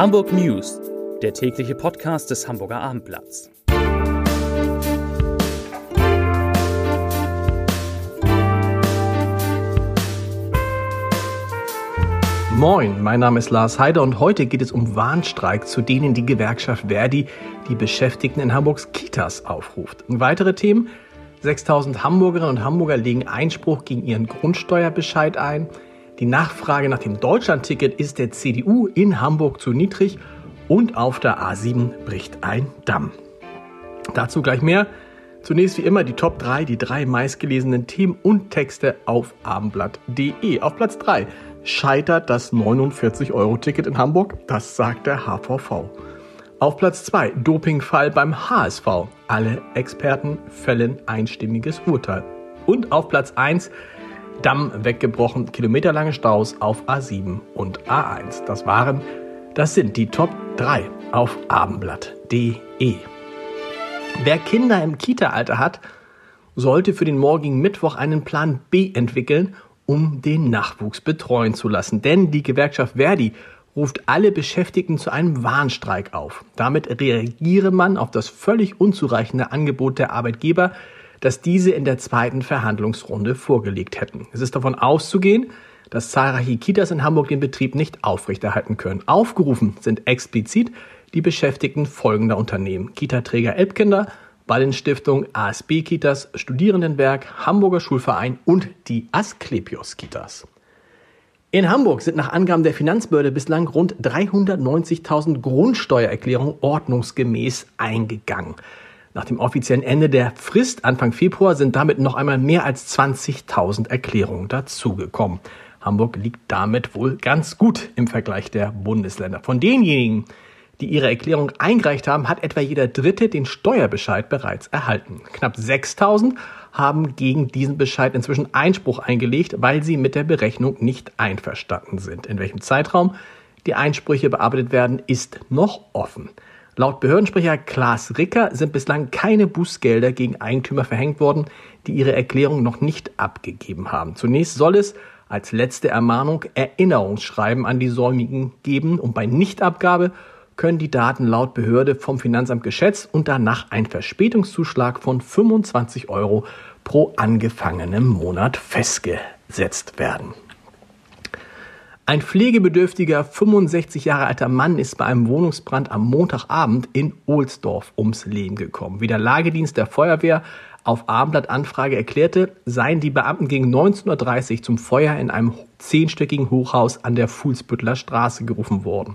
Hamburg News, der tägliche Podcast des Hamburger Abendblatts. Moin, mein Name ist Lars Heider und heute geht es um Warnstreik, zu denen die Gewerkschaft Verdi die Beschäftigten in Hamburgs Kitas aufruft. Und weitere Themen 6000 Hamburgerinnen und Hamburger legen Einspruch gegen ihren Grundsteuerbescheid ein. Die Nachfrage nach dem Deutschlandticket ist der CDU in Hamburg zu niedrig und auf der A7 bricht ein Damm. Dazu gleich mehr. Zunächst wie immer die Top 3, die drei meistgelesenen Themen und Texte auf abendblatt.de. Auf Platz 3 scheitert das 49-Euro-Ticket in Hamburg, das sagt der HVV. Auf Platz 2 Dopingfall beim HSV. Alle Experten fällen einstimmiges Urteil. Und auf Platz 1 Damm weggebrochen, kilometerlange Staus auf A7 und A1. Das waren, das sind die Top 3 auf abendblatt.de. Wer Kinder im Kita-Alter hat, sollte für den morgigen Mittwoch einen Plan B entwickeln, um den Nachwuchs betreuen zu lassen. Denn die Gewerkschaft Verdi ruft alle Beschäftigten zu einem Warnstreik auf. Damit reagiere man auf das völlig unzureichende Angebot der Arbeitgeber, das diese in der zweiten Verhandlungsrunde vorgelegt hätten. Es ist davon auszugehen, dass zahlreiche Kitas in Hamburg den Betrieb nicht aufrechterhalten können. Aufgerufen sind explizit die Beschäftigten folgender Unternehmen. Kita-Träger Elbkinder, Ballenstiftung, ASB Kitas, Studierendenwerk, Hamburger Schulverein und die Asklepios Kitas. In Hamburg sind nach Angaben der Finanzbehörde bislang rund 390.000 Grundsteuererklärungen ordnungsgemäß eingegangen. Nach dem offiziellen Ende der Frist Anfang Februar sind damit noch einmal mehr als 20.000 Erklärungen dazugekommen. Hamburg liegt damit wohl ganz gut im Vergleich der Bundesländer. Von denjenigen, die ihre Erklärung eingereicht haben, hat etwa jeder Dritte den Steuerbescheid bereits erhalten. Knapp 6000 haben gegen diesen Bescheid inzwischen Einspruch eingelegt, weil sie mit der Berechnung nicht einverstanden sind. In welchem Zeitraum die Einsprüche bearbeitet werden, ist noch offen. Laut Behördensprecher Klaas Ricker sind bislang keine Bußgelder gegen Eigentümer verhängt worden, die ihre Erklärung noch nicht abgegeben haben. Zunächst soll es als letzte Ermahnung Erinnerungsschreiben an die Säumigen geben und bei Nichtabgabe können die Daten laut Behörde vom Finanzamt geschätzt und danach ein Verspätungszuschlag von 25 Euro pro angefangenem Monat festgesetzt werden. Ein pflegebedürftiger 65 Jahre alter Mann ist bei einem Wohnungsbrand am Montagabend in Ohlsdorf ums Leben gekommen. Wie der Lagedienst der Feuerwehr auf Abendblattanfrage erklärte, seien die Beamten gegen 19.30 Uhr zum Feuer in einem zehnstöckigen Hochhaus an der Fuhlsbüttler Straße gerufen worden.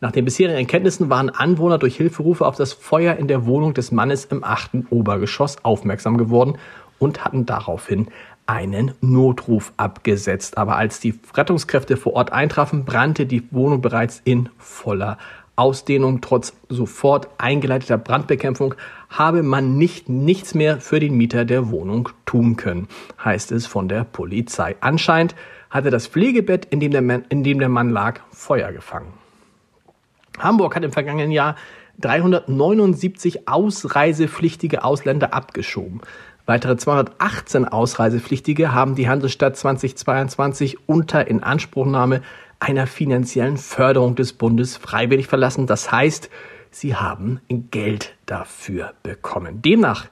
Nach den bisherigen Erkenntnissen waren Anwohner durch Hilferufe auf das Feuer in der Wohnung des Mannes im achten Obergeschoss aufmerksam geworden und hatten daraufhin einen Notruf abgesetzt. Aber als die Rettungskräfte vor Ort eintrafen, brannte die Wohnung bereits in voller Ausdehnung. Trotz sofort eingeleiteter Brandbekämpfung habe man nicht nichts mehr für den Mieter der Wohnung tun können, heißt es von der Polizei. Anscheinend hatte das Pflegebett, in dem der Mann, dem der Mann lag, Feuer gefangen. Hamburg hat im vergangenen Jahr 379 ausreisepflichtige Ausländer abgeschoben. Weitere 218 Ausreisepflichtige haben die Hansestadt 2022 unter Inanspruchnahme einer finanziellen Förderung des Bundes freiwillig verlassen. Das heißt, sie haben Geld dafür bekommen. Demnach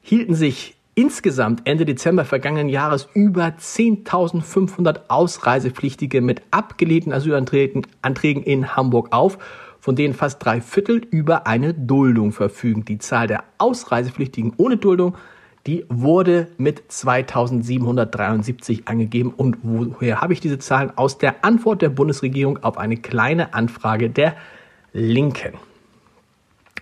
hielten sich insgesamt Ende Dezember vergangenen Jahres über 10.500 Ausreisepflichtige mit abgelehnten Asylanträgen in Hamburg auf von denen fast drei Viertel über eine Duldung verfügen. Die Zahl der Ausreisepflichtigen ohne Duldung die wurde mit 2773 angegeben. Und woher habe ich diese Zahlen? Aus der Antwort der Bundesregierung auf eine kleine Anfrage der Linken.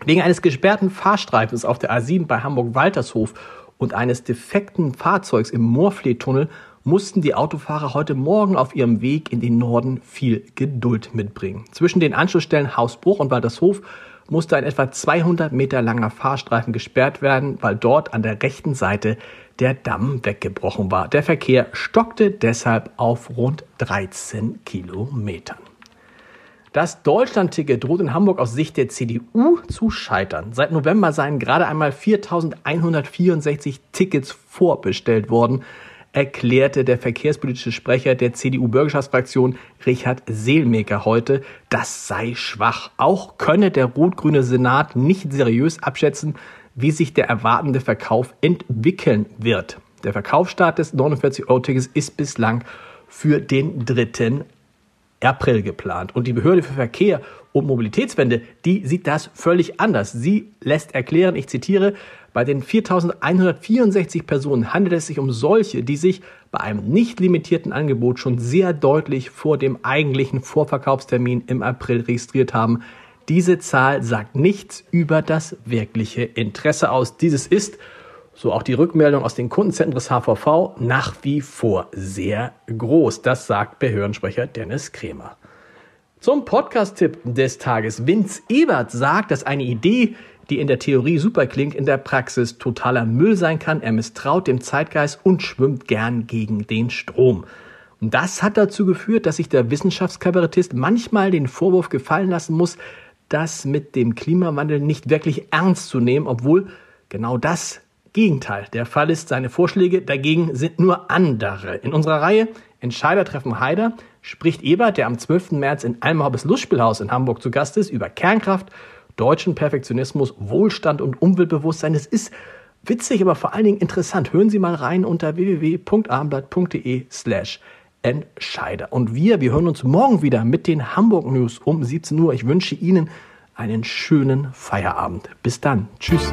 Wegen eines gesperrten Fahrstreifens auf der A7 bei Hamburg-Waltershof und eines defekten Fahrzeugs im Moorfleet-Tunnel mussten die Autofahrer heute Morgen auf ihrem Weg in den Norden viel Geduld mitbringen. Zwischen den Anschlussstellen Hausbruch und Waltershof musste ein etwa 200 Meter langer Fahrstreifen gesperrt werden, weil dort an der rechten Seite der Damm weggebrochen war. Der Verkehr stockte deshalb auf rund 13 Kilometern. Das Deutschlandticket droht in Hamburg aus Sicht der CDU zu scheitern. Seit November seien gerade einmal 4.164 Tickets vorbestellt worden. Erklärte der verkehrspolitische Sprecher der CDU-Bürgerschaftsfraktion Richard Seelmecker heute, das sei schwach. Auch könne der rot-grüne Senat nicht seriös abschätzen, wie sich der erwartende Verkauf entwickeln wird. Der Verkaufsstart des 49-Euro-Tickets ist bislang für den 3. April geplant. Und die Behörde für Verkehr und Mobilitätswende, die sieht das völlig anders. Sie lässt erklären, ich zitiere, bei den 4164 Personen handelt es sich um solche, die sich bei einem nicht limitierten Angebot schon sehr deutlich vor dem eigentlichen Vorverkaufstermin im April registriert haben. Diese Zahl sagt nichts über das wirkliche Interesse aus. Dieses ist, so auch die Rückmeldung aus den Kundenzentren des HVV, nach wie vor sehr groß. Das sagt Behördensprecher Dennis Kremer. Zum Podcast-Tipp des Tages. Vince Ebert sagt, dass eine Idee, die in der Theorie super klingt, in der Praxis totaler Müll sein kann. Er misstraut dem Zeitgeist und schwimmt gern gegen den Strom. Und das hat dazu geführt, dass sich der Wissenschaftskabarettist manchmal den Vorwurf gefallen lassen muss, das mit dem Klimawandel nicht wirklich ernst zu nehmen, obwohl genau das Gegenteil der Fall ist. Seine Vorschläge dagegen sind nur andere. In unserer Reihe Entscheider treffen Haider spricht Ebert, der am 12. März in Almhabes Lustspielhaus in Hamburg zu Gast ist, über Kernkraft, deutschen Perfektionismus, Wohlstand und Umweltbewusstsein. Es ist witzig, aber vor allen Dingen interessant. Hören Sie mal rein unter www.abendblatt.de slash Entscheider. Und wir, wir hören uns morgen wieder mit den Hamburg News um 17 Uhr. Ich wünsche Ihnen einen schönen Feierabend. Bis dann. Tschüss.